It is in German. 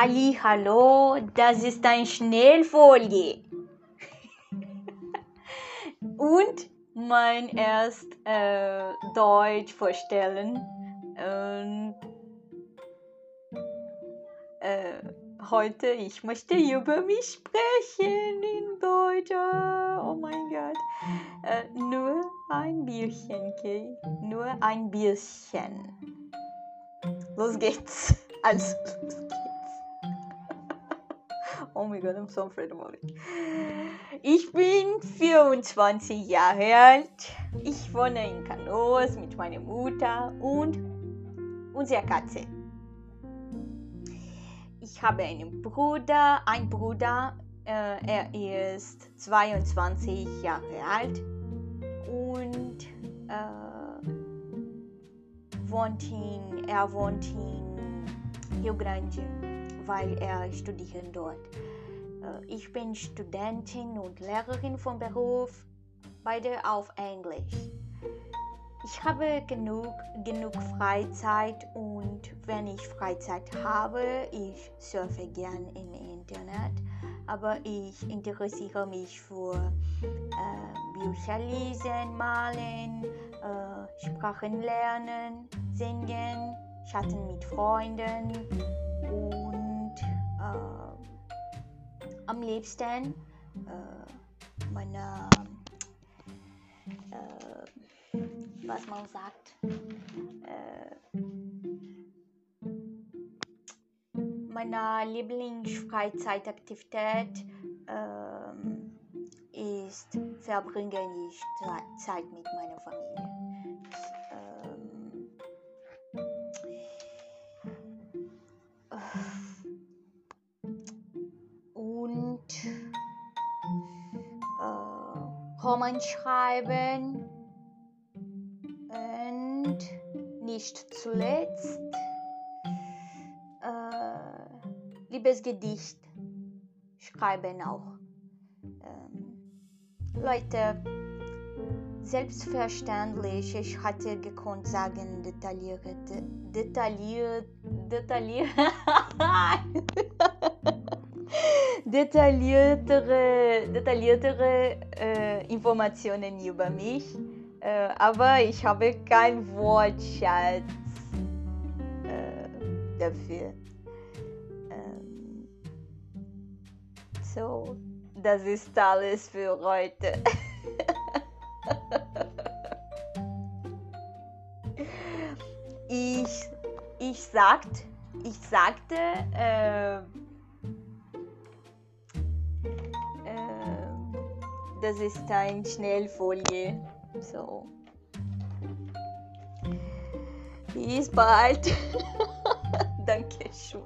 Halli, hallo, das ist ein Schnellfolie. Und mein erst äh, Deutsch vorstellen. Und, äh, heute, ich möchte über mich sprechen in Deutsch. Oh mein Gott. Äh, nur ein Bierchen, okay? Nur ein Bierchen. Los geht's. Also, los geht's. Oh mein Gott, I'm so afraid about it. Ich bin 24 Jahre alt. Ich wohne in Canoas mit meiner Mutter und unserer Katze. Ich habe einen Bruder, ein Bruder, äh, er ist 22 Jahre alt und äh, wohnt in, er wohnt in Rio Grande, weil er studiert dort. Äh, ich bin Studentin und Lehrerin vom Beruf, beide auf Englisch. Ich habe genug, genug Freizeit und wenn ich Freizeit habe, ich surfe gern im Internet, aber ich interessiere mich für äh, Bücher lesen, malen, äh, Sprachen lernen, singen, chatten mit Freunden und am liebsten äh, meine äh, was man sagt. Äh, meine Lieblingsfreizeitaktivität ähm, ist verbringe ich Zeit mit meiner Familie. Roman schreiben und nicht zuletzt äh, Liebesgedicht schreiben auch. Ähm, Leute, selbstverständlich, ich hatte gekonnt sagen, detaillierte, detailliert, detailliert, detailliertere, detailliertere äh, Informationen über mich. Äh, aber ich habe kein Wortschatz äh, dafür. Ähm, so, das ist alles für heute. ich, ich, sagt, ich sagte, das ist ein Schnellfolie. So. Bis bald. Dankeschön.